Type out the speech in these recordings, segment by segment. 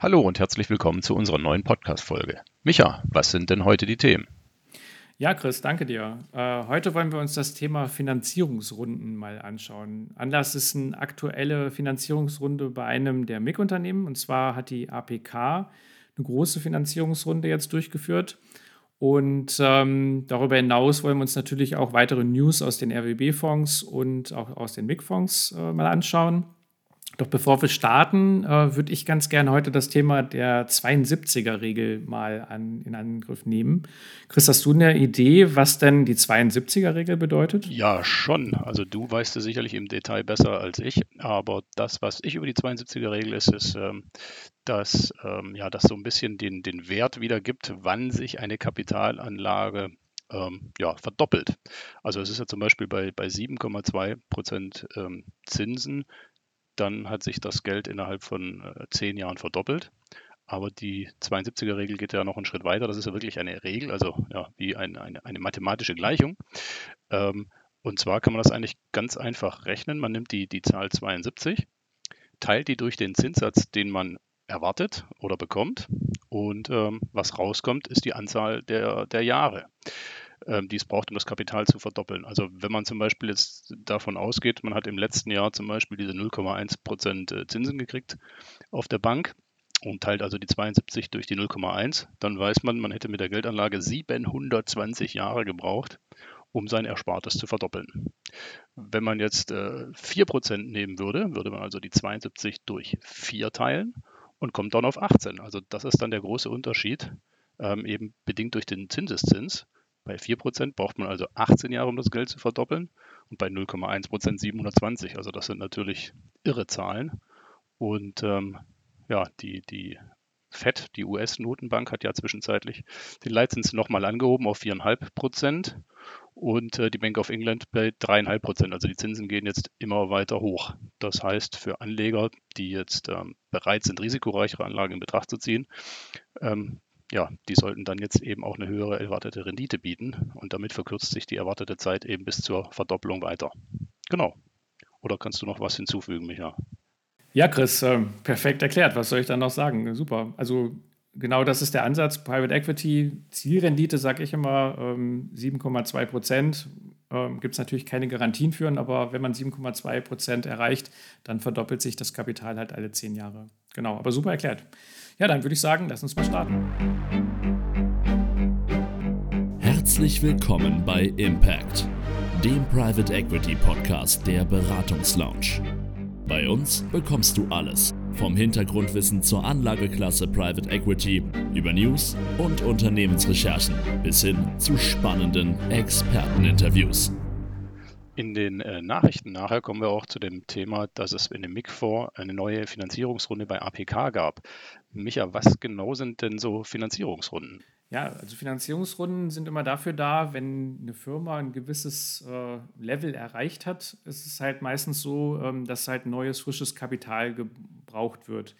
Hallo und herzlich willkommen zu unserer neuen Podcast-Folge. Micha, was sind denn heute die Themen? Ja, Chris, danke dir. Äh, heute wollen wir uns das Thema Finanzierungsrunden mal anschauen. Anlass ist eine aktuelle Finanzierungsrunde bei einem der MIG-Unternehmen. Und zwar hat die APK eine große Finanzierungsrunde jetzt durchgeführt. Und ähm, darüber hinaus wollen wir uns natürlich auch weitere News aus den RWB-Fonds und auch aus den MIG-Fonds äh, mal anschauen. Doch bevor wir starten, äh, würde ich ganz gerne heute das Thema der 72er-Regel mal an, in Angriff nehmen. Chris, hast du eine Idee, was denn die 72er-Regel bedeutet? Ja, schon. Also du weißt es sicherlich im Detail besser als ich. Aber das, was ich über die 72er-Regel ist, ist, ähm, dass ähm, ja, das so ein bisschen den, den Wert wiedergibt, wann sich eine Kapitalanlage ähm, ja, verdoppelt. Also es ist ja zum Beispiel bei, bei 7,2 Prozent ähm, Zinsen dann hat sich das Geld innerhalb von äh, zehn Jahren verdoppelt. Aber die 72er-Regel geht ja noch einen Schritt weiter. Das ist ja wirklich eine Regel, also ja, wie ein, eine, eine mathematische Gleichung. Ähm, und zwar kann man das eigentlich ganz einfach rechnen. Man nimmt die, die Zahl 72, teilt die durch den Zinssatz, den man erwartet oder bekommt. Und ähm, was rauskommt, ist die Anzahl der, der Jahre. Ähm, die es braucht, um das Kapital zu verdoppeln. Also wenn man zum Beispiel jetzt davon ausgeht, man hat im letzten Jahr zum Beispiel diese 0,1 Prozent äh, Zinsen gekriegt auf der Bank und teilt also die 72 durch die 0,1, dann weiß man, man hätte mit der Geldanlage 720 Jahre gebraucht, um sein Erspartes zu verdoppeln. Wenn man jetzt äh, 4% nehmen würde, würde man also die 72 durch 4 teilen und kommt dann auf 18. Also das ist dann der große Unterschied, ähm, eben bedingt durch den Zinseszins. Bei 4% braucht man also 18 Jahre, um das Geld zu verdoppeln und bei 0,1% 720. Also das sind natürlich irre Zahlen. Und ähm, ja, die, die FED, die US-Notenbank, hat ja zwischenzeitlich den Leitzins nochmal angehoben auf 4,5% und äh, die Bank of England bei 3,5% Also die Zinsen gehen jetzt immer weiter hoch. Das heißt, für Anleger, die jetzt ähm, bereit sind, risikoreichere Anlagen in Betracht zu ziehen, ähm, ja, die sollten dann jetzt eben auch eine höhere erwartete Rendite bieten und damit verkürzt sich die erwartete Zeit eben bis zur Verdopplung weiter. Genau. Oder kannst du noch was hinzufügen, Micha? Ja, Chris, äh, perfekt erklärt. Was soll ich dann noch sagen? Super. Also genau das ist der Ansatz. Private Equity, Zielrendite, sage ich immer, ähm, 7,2 Prozent. Ähm, Gibt es natürlich keine Garantien für, aber wenn man 7,2 Prozent erreicht, dann verdoppelt sich das Kapital halt alle zehn Jahre. Genau, aber super erklärt. Ja, dann würde ich sagen, lass uns mal starten. Herzlich willkommen bei Impact, dem Private Equity Podcast der Beratungslounge. Bei uns bekommst du alles, vom Hintergrundwissen zur Anlageklasse Private Equity über News und Unternehmensrecherchen bis hin zu spannenden Experteninterviews. In den äh, Nachrichten nachher kommen wir auch zu dem Thema, dass es in dem MIG-Fonds eine neue Finanzierungsrunde bei APK gab. Micha, was genau sind denn so Finanzierungsrunden? Ja, also Finanzierungsrunden sind immer dafür da, wenn eine Firma ein gewisses äh, Level erreicht hat, ist es halt meistens so, ähm, dass halt neues, frisches Kapital gebraucht wird.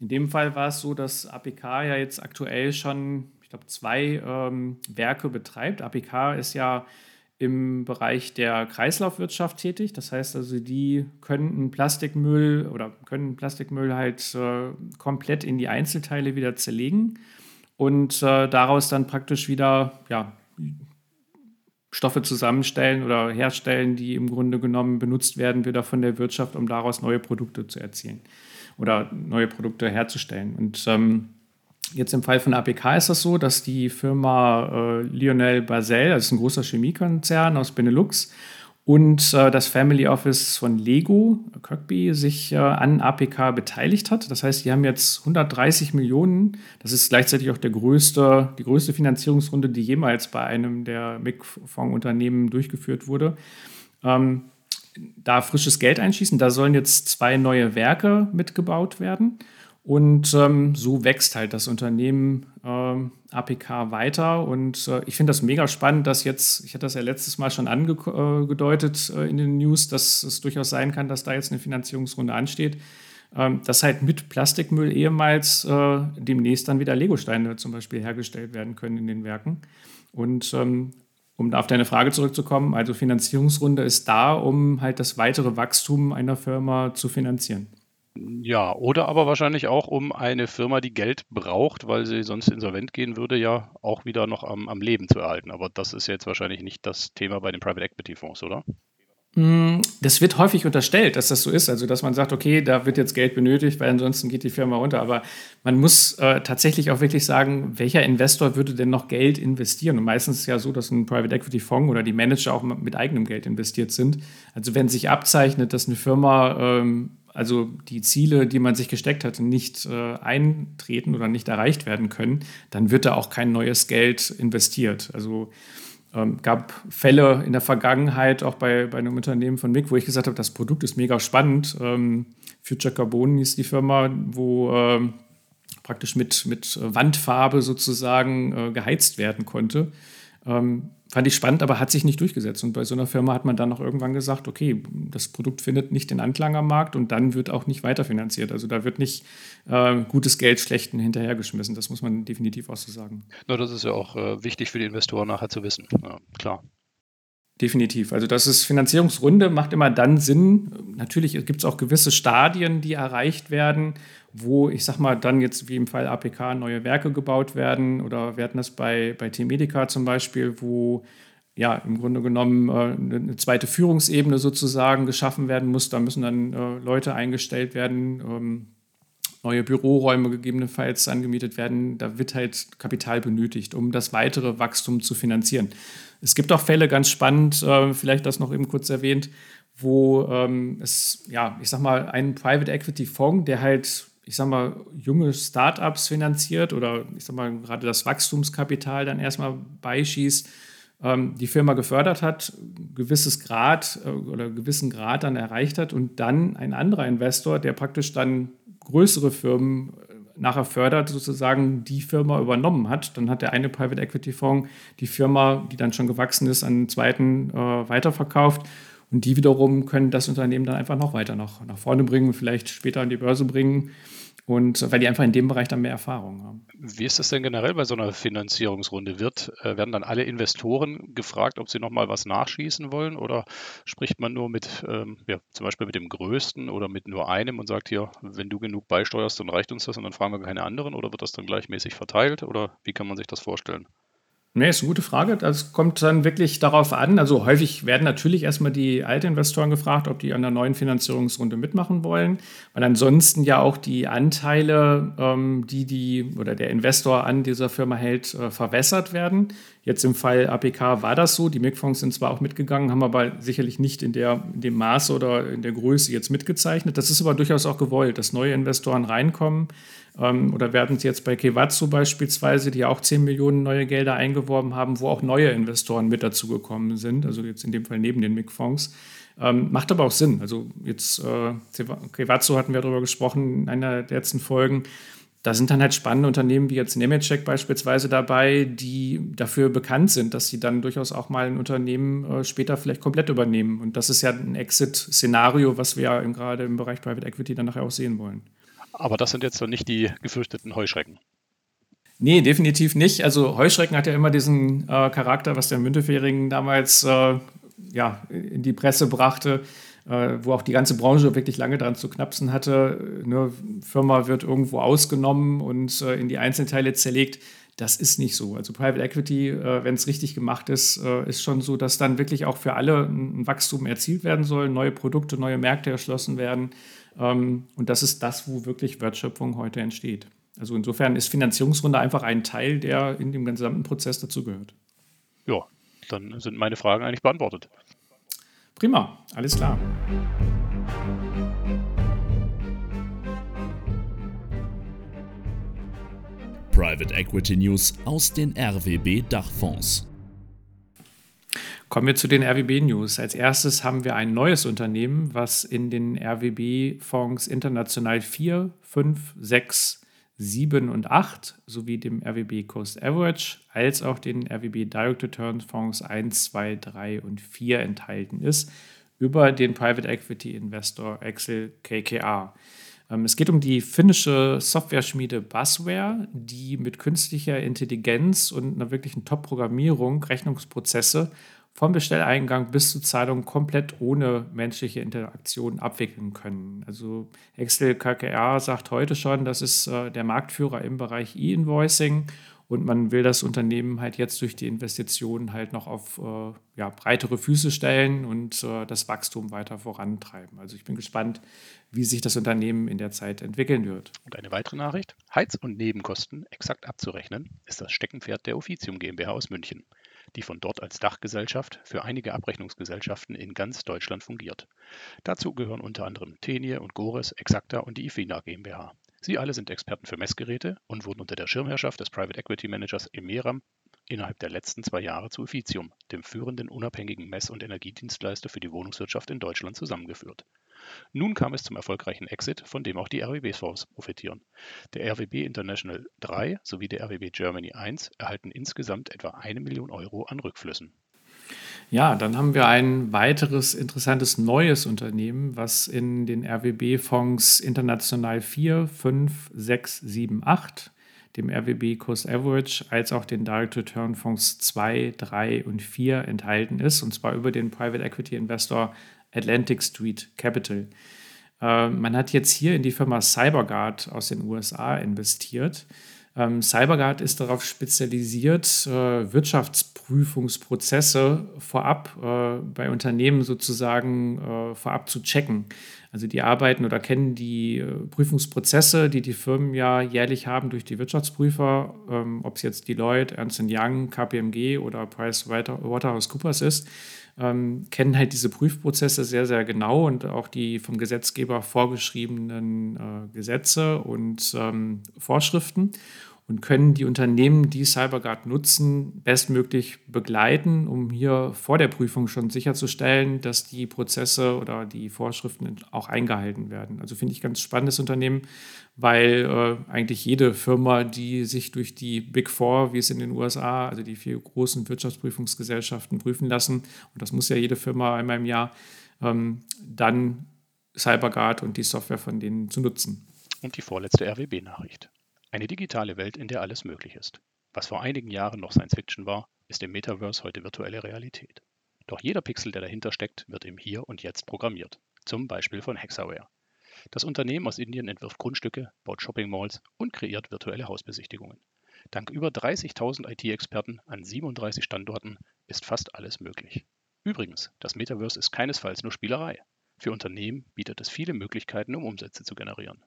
In dem Fall war es so, dass APK ja jetzt aktuell schon, ich glaube, zwei ähm, Werke betreibt. APK ist ja im Bereich der Kreislaufwirtschaft tätig. Das heißt also, die können Plastikmüll oder können Plastikmüll halt äh, komplett in die Einzelteile wieder zerlegen und äh, daraus dann praktisch wieder ja, Stoffe zusammenstellen oder herstellen, die im Grunde genommen benutzt werden wieder von der Wirtschaft, um daraus neue Produkte zu erzielen oder neue Produkte herzustellen. Und ähm, Jetzt im Fall von APK ist das so, dass die Firma äh, Lionel Basel, das ist ein großer Chemiekonzern aus Benelux, und äh, das Family Office von Lego, Kirkby, sich äh, an APK beteiligt hat. Das heißt, die haben jetzt 130 Millionen. Das ist gleichzeitig auch der größte, die größte Finanzierungsrunde, die jemals bei einem der MIG-Fondsunternehmen durchgeführt wurde. Ähm, da frisches Geld einschießen. Da sollen jetzt zwei neue Werke mitgebaut werden. Und ähm, so wächst halt das Unternehmen ähm, APK weiter. Und äh, ich finde das mega spannend, dass jetzt, ich hatte das ja letztes Mal schon angedeutet äh, in den News, dass es durchaus sein kann, dass da jetzt eine Finanzierungsrunde ansteht. Ähm, dass halt mit Plastikmüll ehemals äh, demnächst dann wieder Legosteine zum Beispiel hergestellt werden können in den Werken. Und ähm, um auf deine Frage zurückzukommen, also Finanzierungsrunde ist da, um halt das weitere Wachstum einer Firma zu finanzieren. Ja, oder aber wahrscheinlich auch, um eine Firma, die Geld braucht, weil sie sonst insolvent gehen würde, ja auch wieder noch am, am Leben zu erhalten. Aber das ist jetzt wahrscheinlich nicht das Thema bei den Private Equity Fonds, oder? Mm, das wird häufig unterstellt, dass das so ist. Also, dass man sagt, okay, da wird jetzt Geld benötigt, weil ansonsten geht die Firma runter. Aber man muss äh, tatsächlich auch wirklich sagen, welcher Investor würde denn noch Geld investieren? Und meistens ist es ja so, dass ein Private Equity Fonds oder die Manager auch mit eigenem Geld investiert sind. Also, wenn sich abzeichnet, dass eine Firma, ähm, also die Ziele, die man sich gesteckt hat, nicht äh, eintreten oder nicht erreicht werden können, dann wird da auch kein neues Geld investiert. Also, ähm, gab Fälle in der Vergangenheit, auch bei, bei einem Unternehmen von MIG, wo ich gesagt habe, das Produkt ist mega spannend. Ähm, Future Carbon hieß die Firma, wo ähm, praktisch mit, mit Wandfarbe sozusagen äh, geheizt werden konnte. Ähm, fand ich spannend, aber hat sich nicht durchgesetzt. Und bei so einer Firma hat man dann auch irgendwann gesagt, okay, das Produkt findet nicht den Anklang am Markt und dann wird auch nicht weiterfinanziert. Also da wird nicht äh, gutes Geld schlechten hinterhergeschmissen. Das muss man definitiv auch so sagen. Na, das ist ja auch äh, wichtig für die Investoren nachher zu wissen. Ja, klar. Definitiv. Also das ist Finanzierungsrunde, macht immer dann Sinn. Natürlich gibt es auch gewisse Stadien, die erreicht werden, wo, ich sag mal, dann jetzt wie im Fall APK neue Werke gebaut werden. Oder wir hatten das bei, bei T-Medica zum Beispiel, wo ja im Grunde genommen äh, eine zweite Führungsebene sozusagen geschaffen werden muss. Da müssen dann äh, Leute eingestellt werden. Ähm, neue Büroräume gegebenenfalls angemietet werden. Da wird halt Kapital benötigt, um das weitere Wachstum zu finanzieren. Es gibt auch Fälle, ganz spannend, äh, vielleicht das noch eben kurz erwähnt, wo ähm, es, ja, ich sag mal, ein Private Equity Fonds, der halt, ich sag mal, junge Startups finanziert oder ich sag mal, gerade das Wachstumskapital dann erstmal beischießt, ähm, die Firma gefördert hat, gewisses Grad äh, oder gewissen Grad dann erreicht hat und dann ein anderer Investor, der praktisch dann größere Firmen äh, nachher fördert, sozusagen die Firma übernommen hat. Dann hat der eine Private Equity Fonds die Firma, die dann schon gewachsen ist, an einen zweiten äh, weiterverkauft. Und die wiederum können das Unternehmen dann einfach noch weiter nach, nach vorne bringen und vielleicht später an die Börse bringen. Und weil die einfach in dem Bereich dann mehr Erfahrung haben. Wie ist das denn generell bei so einer Finanzierungsrunde? Wird, äh, werden dann alle Investoren gefragt, ob sie nochmal was nachschießen wollen? Oder spricht man nur mit, ähm, ja, zum Beispiel mit dem Größten oder mit nur einem und sagt hier, wenn du genug beisteuerst, dann reicht uns das und dann fragen wir keine anderen? Oder wird das dann gleichmäßig verteilt? Oder wie kann man sich das vorstellen? Nee, ist eine gute Frage. Das kommt dann wirklich darauf an. Also häufig werden natürlich erstmal die Altinvestoren gefragt, ob die an der neuen Finanzierungsrunde mitmachen wollen, weil ansonsten ja auch die Anteile, ähm, die die oder der Investor an dieser Firma hält, äh, verwässert werden. Jetzt im Fall APK war das so. Die MIG-Fonds sind zwar auch mitgegangen, haben aber sicherlich nicht in, der, in dem Maße oder in der Größe jetzt mitgezeichnet. Das ist aber durchaus auch gewollt, dass neue Investoren reinkommen ähm, oder werden Sie jetzt bei Kevatsu beispielsweise, die auch 10 Millionen neue Gelder eingeworben haben, wo auch neue Investoren mit dazugekommen sind, also jetzt in dem Fall neben den MIG-Fonds. Ähm, macht aber auch Sinn. Also jetzt äh, Kevatsu hatten wir darüber gesprochen in einer der letzten Folgen. Da sind dann halt spannende Unternehmen wie jetzt Nemetschek beispielsweise dabei, die dafür bekannt sind, dass sie dann durchaus auch mal ein Unternehmen äh, später vielleicht komplett übernehmen. Und das ist ja ein Exit-Szenario, was wir ja gerade im Bereich Private Equity dann nachher auch sehen wollen. Aber das sind jetzt doch nicht die gefürchteten Heuschrecken. Nee, definitiv nicht. Also Heuschrecken hat ja immer diesen äh, Charakter, was der Müntefering damals äh, ja, in die Presse brachte, äh, wo auch die ganze Branche wirklich lange dran zu knapsen hatte. Eine Firma wird irgendwo ausgenommen und äh, in die Einzelteile zerlegt. Das ist nicht so. Also Private Equity, äh, wenn es richtig gemacht ist, äh, ist schon so, dass dann wirklich auch für alle ein Wachstum erzielt werden soll, neue Produkte, neue Märkte erschlossen werden. Ähm, und das ist das, wo wirklich Wertschöpfung heute entsteht. Also insofern ist Finanzierungsrunde einfach ein Teil, der in dem gesamten Prozess dazugehört. Ja, dann sind meine Fragen eigentlich beantwortet. Prima, alles klar. Private Equity News aus den RWB Dachfonds. Kommen wir zu den RWB-News. Als erstes haben wir ein neues Unternehmen, was in den RWB-Fonds international 4, 5, 6, 7 und 8 sowie dem RWB Coast Average als auch den RWB Direct Return Fonds 1, 2, 3 und 4 enthalten ist über den Private Equity Investor Excel KKR. Ähm, es geht um die finnische Software-Schmiede Buzzware, die mit künstlicher Intelligenz und einer wirklichen Top-Programmierung Rechnungsprozesse vom Bestelleingang bis zur Zahlung komplett ohne menschliche Interaktion abwickeln können. Also Excel KKR sagt heute schon, das ist äh, der Marktführer im Bereich E-Invoicing und man will das Unternehmen halt jetzt durch die Investitionen halt noch auf äh, ja, breitere Füße stellen und äh, das Wachstum weiter vorantreiben. Also ich bin gespannt, wie sich das Unternehmen in der Zeit entwickeln wird. Und eine weitere Nachricht. Heiz- und Nebenkosten exakt abzurechnen, ist das Steckenpferd der Officium GmbH aus München die von dort als Dachgesellschaft für einige Abrechnungsgesellschaften in ganz Deutschland fungiert. Dazu gehören unter anderem Tenie und Gores, Exacta und die Ifina GmbH. Sie alle sind Experten für Messgeräte und wurden unter der Schirmherrschaft des Private Equity Managers Emeram innerhalb der letzten zwei Jahre zu Officium, dem führenden unabhängigen Mess- und Energiedienstleister für die Wohnungswirtschaft in Deutschland, zusammengeführt. Nun kam es zum erfolgreichen Exit, von dem auch die RWB-Fonds profitieren. Der RWB International 3 sowie der RWB Germany 1 erhalten insgesamt etwa eine Million Euro an Rückflüssen. Ja, dann haben wir ein weiteres interessantes neues Unternehmen, was in den RWB-Fonds International 4, 5, 6, 7, 8, dem RWB Cost Average, als auch den Direct Return Fonds 2, 3 und 4 enthalten ist, und zwar über den Private Equity Investor Atlantic Street Capital. Äh, man hat jetzt hier in die Firma CyberGuard aus den USA investiert. Ähm, CyberGuard ist darauf spezialisiert, äh, Wirtschaftsprüfungsprozesse vorab äh, bei Unternehmen sozusagen äh, vorab zu checken. Also die arbeiten oder kennen die Prüfungsprozesse, die die Firmen ja jährlich haben durch die Wirtschaftsprüfer, ähm, ob es jetzt Deloitte, Ernst Young, KPMG oder PricewaterhouseCoopers ist ähm, kennen halt diese Prüfprozesse sehr, sehr genau und auch die vom Gesetzgeber vorgeschriebenen äh, Gesetze und ähm, Vorschriften und können die Unternehmen, die CyberGuard nutzen, bestmöglich begleiten, um hier vor der Prüfung schon sicherzustellen, dass die Prozesse oder die Vorschriften auch eingehalten werden. Also finde ich ganz spannendes Unternehmen, weil äh, eigentlich jede Firma, die sich durch die Big Four, wie es in den USA, also die vier großen Wirtschaftsprüfungsgesellschaften prüfen lassen, und das muss ja jede Firma einmal im Jahr, ähm, dann CyberGuard und die Software von denen zu nutzen. Und die vorletzte RWB-Nachricht. Eine digitale Welt, in der alles möglich ist. Was vor einigen Jahren noch Science Fiction war, ist im Metaverse heute virtuelle Realität. Doch jeder Pixel, der dahinter steckt, wird im Hier und Jetzt programmiert. Zum Beispiel von Hexaware. Das Unternehmen aus Indien entwirft Grundstücke, baut Shopping-Malls und kreiert virtuelle Hausbesichtigungen. Dank über 30.000 IT-Experten an 37 Standorten ist fast alles möglich. Übrigens, das Metaverse ist keinesfalls nur Spielerei. Für Unternehmen bietet es viele Möglichkeiten, um Umsätze zu generieren.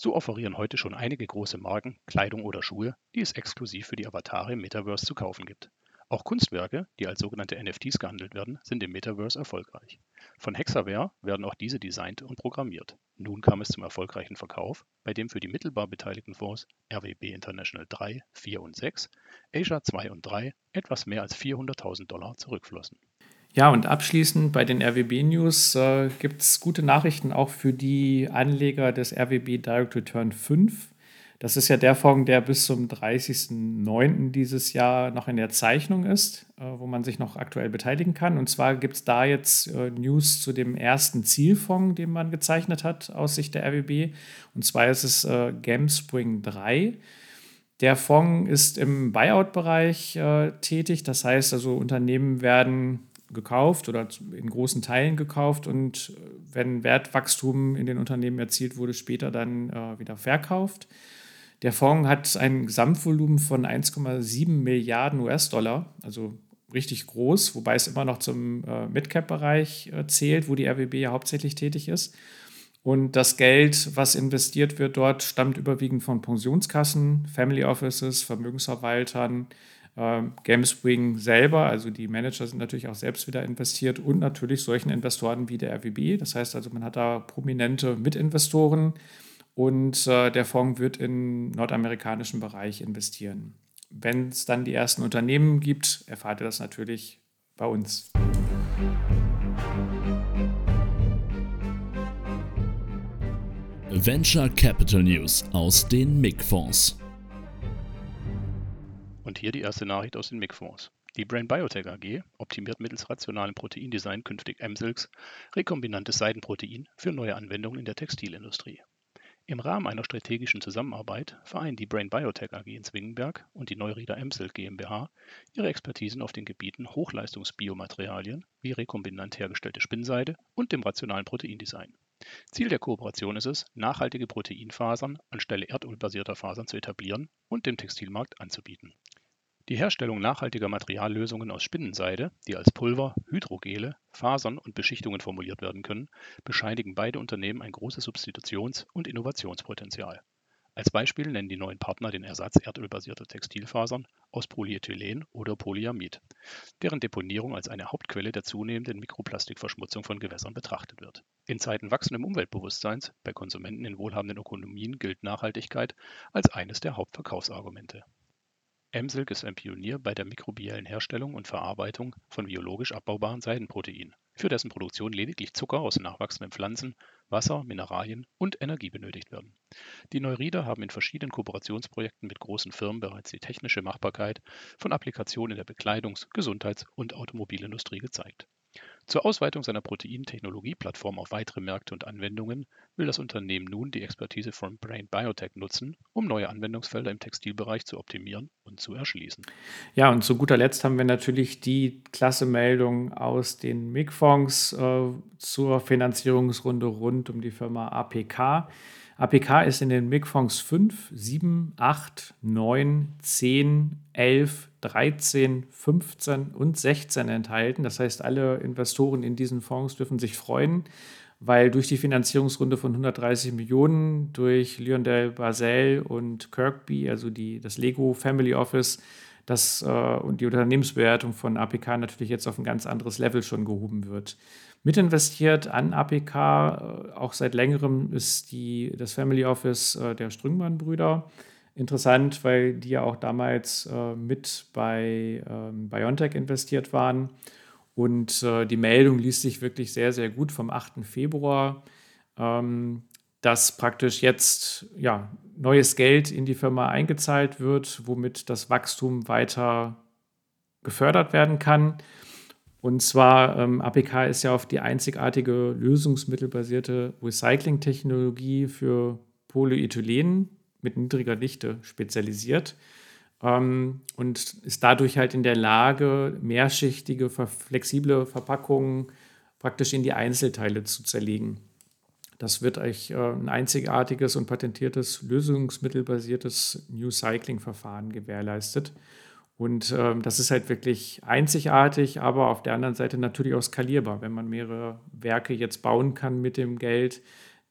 So offerieren heute schon einige große Marken Kleidung oder Schuhe, die es exklusiv für die Avatare im Metaverse zu kaufen gibt. Auch Kunstwerke, die als sogenannte NFTs gehandelt werden, sind im Metaverse erfolgreich. Von Hexaware werden auch diese designt und programmiert. Nun kam es zum erfolgreichen Verkauf, bei dem für die mittelbar beteiligten Fonds RWB International 3, 4 und 6, Asia 2 und 3 etwas mehr als 400.000 Dollar zurückflossen. Ja, und abschließend bei den RWB-News äh, gibt es gute Nachrichten auch für die Anleger des RWB Direct Return 5. Das ist ja der Fonds, der bis zum 30.09. dieses Jahr noch in der Zeichnung ist, äh, wo man sich noch aktuell beteiligen kann. Und zwar gibt es da jetzt äh, News zu dem ersten Zielfonds, den man gezeichnet hat aus Sicht der RWB. Und zwar ist es äh, Gamespring 3. Der Fonds ist im Buyout-Bereich äh, tätig. Das heißt also, Unternehmen werden gekauft oder in großen Teilen gekauft und äh, wenn Wertwachstum in den Unternehmen erzielt wurde, später dann äh, wieder verkauft. Der Fonds hat ein Gesamtvolumen von 1,7 Milliarden US-Dollar, also richtig groß, wobei es immer noch zum äh, Midcap-Bereich äh, zählt, wo die RWB ja hauptsächlich tätig ist. Und das Geld, was investiert wird dort, stammt überwiegend von Pensionskassen, Family Offices, Vermögensverwaltern, Gamespring selber, also die Manager sind natürlich auch selbst wieder investiert und natürlich solchen Investoren wie der RWB. Das heißt also, man hat da prominente Mitinvestoren und äh, der Fonds wird im nordamerikanischen Bereich investieren. Wenn es dann die ersten Unternehmen gibt, erfahrt ihr das natürlich bei uns. Venture Capital News aus den MIG-Fonds. Und hier die erste Nachricht aus den MIG-Fonds. Die Brain Biotech AG optimiert mittels rationalem Proteindesign künftig M-Silks, rekombinantes Seidenprotein, für neue Anwendungen in der Textilindustrie. Im Rahmen einer strategischen Zusammenarbeit vereinen die Brain Biotech AG in Zwingenberg und die Neurieder Emsel GmbH ihre Expertisen auf den Gebieten Hochleistungsbiomaterialien wie rekombinant hergestellte Spinnseide und dem rationalen Proteindesign. Ziel der Kooperation ist es, nachhaltige Proteinfasern anstelle erdölbasierter Fasern zu etablieren und dem Textilmarkt anzubieten. Die Herstellung nachhaltiger Materiallösungen aus Spinnenseide, die als Pulver, Hydrogele, Fasern und Beschichtungen formuliert werden können, bescheinigen beide Unternehmen ein großes Substitutions- und Innovationspotenzial. Als Beispiel nennen die neuen Partner den Ersatz erdölbasierter Textilfasern aus Polyethylen oder Polyamid, deren Deponierung als eine Hauptquelle der zunehmenden Mikroplastikverschmutzung von Gewässern betrachtet wird. In Zeiten wachsenden Umweltbewusstseins bei Konsumenten in wohlhabenden Ökonomien gilt Nachhaltigkeit als eines der Hauptverkaufsargumente. Emsilk ist ein Pionier bei der mikrobiellen Herstellung und Verarbeitung von biologisch abbaubaren Seidenproteinen, für dessen Produktion lediglich Zucker aus nachwachsenden Pflanzen, Wasser, Mineralien und Energie benötigt werden. Die Neurieder haben in verschiedenen Kooperationsprojekten mit großen Firmen bereits die technische Machbarkeit von Applikationen in der Bekleidungs-, Gesundheits- und Automobilindustrie gezeigt zur Ausweitung seiner Protein-Technologie-Plattform auf weitere Märkte und Anwendungen will das Unternehmen nun die Expertise von Brain Biotech nutzen, um neue Anwendungsfelder im Textilbereich zu optimieren und zu erschließen. Ja, und zu guter Letzt haben wir natürlich die klasse Meldung aus den MIG-Fonds äh, zur Finanzierungsrunde rund um die Firma APK. APK ist in den MIG-Fonds 5, 7, 8, 9, 10, 11, 13, 15 und 16 enthalten. Das heißt, alle Investoren in diesen Fonds dürfen sich freuen, weil durch die Finanzierungsrunde von 130 Millionen durch Lyondell Basel und Kirkby, also die, das Lego Family Office, das, äh, die Unternehmensbewertung von APK natürlich jetzt auf ein ganz anderes Level schon gehoben wird. Mitinvestiert an APK, äh, auch seit längerem, ist die, das Family Office äh, der Strüngmann-Brüder. Interessant, weil die ja auch damals äh, mit bei ähm, BioNTech investiert waren. Und äh, die Meldung liest sich wirklich sehr, sehr gut vom 8. Februar, ähm, dass praktisch jetzt ja, neues Geld in die Firma eingezahlt wird, womit das Wachstum weiter gefördert werden kann. Und zwar, ähm, APK ist ja auf die einzigartige lösungsmittelbasierte Recycling-Technologie für Polyethylen mit niedriger Dichte spezialisiert ähm, und ist dadurch halt in der Lage, mehrschichtige, flexible Verpackungen praktisch in die Einzelteile zu zerlegen. Das wird euch äh, ein einzigartiges und patentiertes lösungsmittelbasiertes New Cycling-Verfahren gewährleistet. Und ähm, das ist halt wirklich einzigartig, aber auf der anderen Seite natürlich auch skalierbar. Wenn man mehrere Werke jetzt bauen kann mit dem Geld,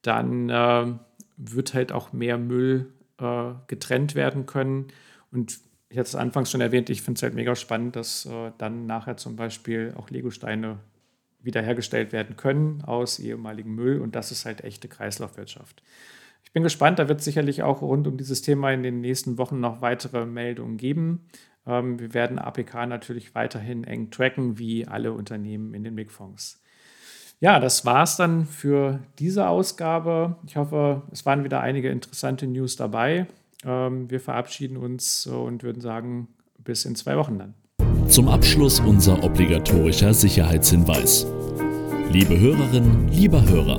dann äh, wird halt auch mehr Müll äh, getrennt werden können. Und ich hatte es anfangs schon erwähnt, ich finde es halt mega spannend, dass äh, dann nachher zum Beispiel auch Legosteine wiederhergestellt werden können aus ehemaligem Müll. Und das ist halt echte Kreislaufwirtschaft. Ich bin gespannt, da wird es sicherlich auch rund um dieses Thema in den nächsten Wochen noch weitere Meldungen geben. Ähm, wir werden APK natürlich weiterhin eng tracken, wie alle Unternehmen in den MIG-Fonds. Ja, das war es dann für diese Ausgabe. Ich hoffe, es waren wieder einige interessante News dabei. Ähm, wir verabschieden uns und würden sagen, bis in zwei Wochen dann. Zum Abschluss unser obligatorischer Sicherheitshinweis. Liebe Hörerinnen, lieber Hörer,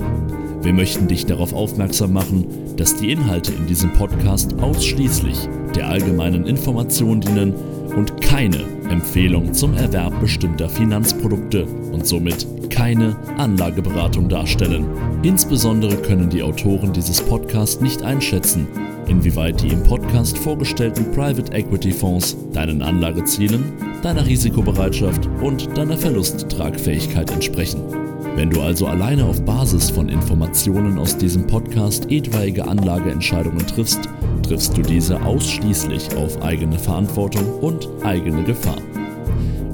wir möchten dich darauf aufmerksam machen, dass die Inhalte in diesem Podcast ausschließlich der allgemeinen Information dienen und keine Empfehlung zum Erwerb bestimmter Finanzprodukte und somit keine Anlageberatung darstellen. Insbesondere können die Autoren dieses Podcasts nicht einschätzen, inwieweit die im Podcast vorgestellten Private Equity Fonds deinen Anlagezielen, deiner Risikobereitschaft und deiner Verlusttragfähigkeit entsprechen. Wenn du also alleine auf Basis von Informationen aus diesem Podcast etwaige Anlageentscheidungen triffst, triffst du diese ausschließlich auf eigene Verantwortung und eigene Gefahr.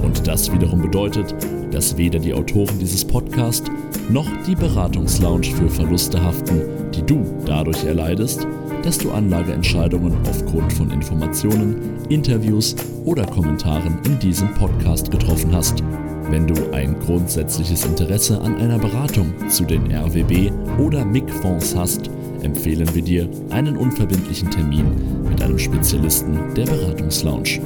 Und das wiederum bedeutet, dass weder die Autoren dieses Podcasts noch die Beratungslounge für Verluste haften, die du dadurch erleidest, dass du Anlageentscheidungen aufgrund von Informationen, Interviews oder Kommentaren in diesem Podcast getroffen hast. Wenn du ein grundsätzliches Interesse an einer Beratung zu den RWB oder MIG-Fonds hast, empfehlen wir dir einen unverbindlichen Termin mit einem Spezialisten der Beratungslounge.